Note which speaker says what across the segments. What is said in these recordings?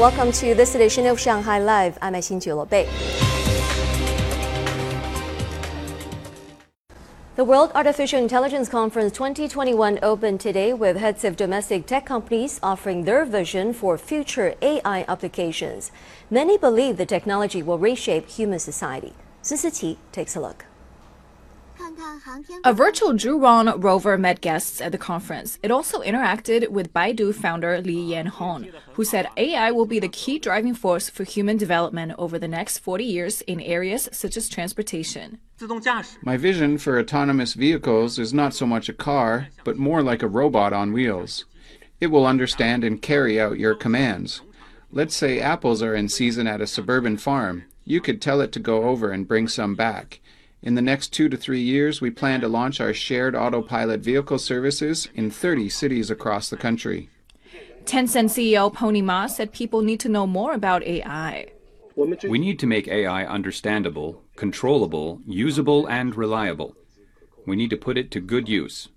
Speaker 1: Welcome to this edition of Shanghai Live. I'm Xin Bei. The World Artificial Intelligence Conference 2021 opened today with heads of domestic tech companies offering their vision for future AI applications. Many believe the technology will reshape human society. Siqi takes a look.
Speaker 2: A virtual Zhurong rover met guests at the conference. It also interacted with Baidu founder Li Yanhong, who said AI will be the key driving force for human development over the next 40 years in areas such as transportation.
Speaker 3: My vision for autonomous vehicles is not so much a car, but more like a robot on wheels. It will understand and carry out your commands. Let's say apples are in season at a suburban farm. You could tell it to go over and bring some back. In the next two to three years, we plan to launch our shared autopilot vehicle services in 30 cities across the country.
Speaker 2: Tencent CEO Pony Ma said people need to know more about AI.
Speaker 4: We need to make AI understandable, controllable, usable, and reliable. We need to put it to good use.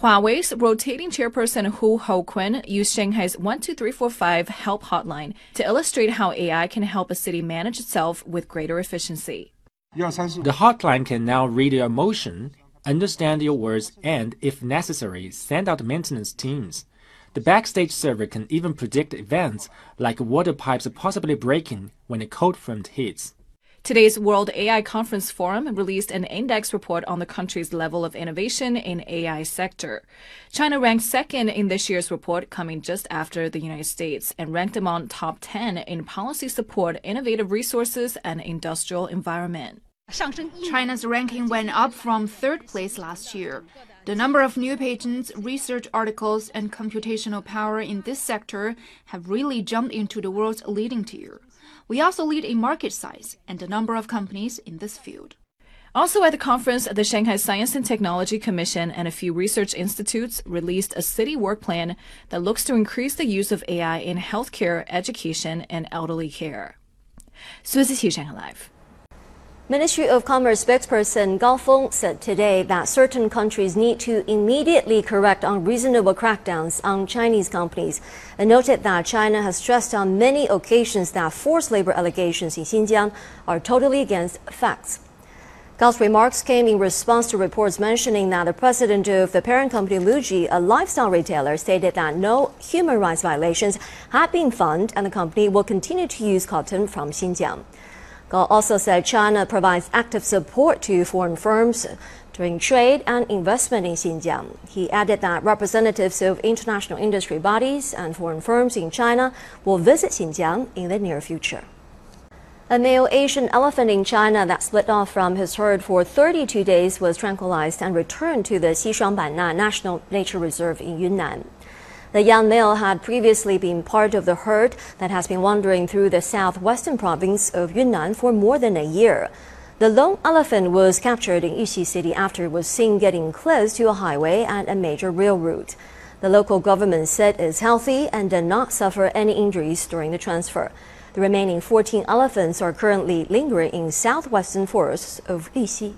Speaker 2: Huawei's rotating chairperson Hu Houkun used Shanghai's 12345 help hotline to illustrate how AI can help a city manage itself with greater efficiency.
Speaker 5: The hotline can now read your emotion, understand your words, and, if necessary, send out maintenance teams. The backstage server can even predict events like water pipes possibly breaking when a cold front hits.
Speaker 2: Today's World AI Conference Forum released an index report on the country's level of innovation in AI sector. China ranked second in this year's report, coming just after the United States, and ranked among top 10 in policy support, innovative resources, and industrial environment.
Speaker 6: China's ranking went up from third place last year. The number of new patents, research articles, and computational power in this sector have really jumped into the world's leading tier. We also lead in market size and the number of companies in this field.
Speaker 2: Also at the conference, the Shanghai Science and Technology Commission and a few research institutes released a city work plan that looks to increase the use of AI in healthcare, education, and elderly care. Suzy Shanghai Live.
Speaker 1: Ministry of Commerce spokesperson Gao Feng said today that certain countries need to immediately correct unreasonable crackdowns on Chinese companies and noted that China has stressed on many occasions that forced labor allegations in Xinjiang are totally against facts. Gao's remarks came in response to reports mentioning that the president of the parent company Muji, a lifestyle retailer, stated that no human rights violations had been found and the company will continue to use cotton from Xinjiang. Gao also said China provides active support to foreign firms during trade and investment in Xinjiang. He added that representatives of international industry bodies and foreign firms in China will visit Xinjiang in the near future. A male Asian elephant in China that split off from his herd for 32 days was tranquilized and returned to the Xishuangbanna National Nature Reserve in Yunnan. The young male had previously been part of the herd that has been wandering through the southwestern province of Yunnan for more than a year. The lone elephant was captured in Yuxi City after it was seen getting close to a highway and a major rail route. The local government said it's healthy and did not suffer any injuries during the transfer. The remaining 14 elephants are currently lingering in southwestern forests of Yuxi.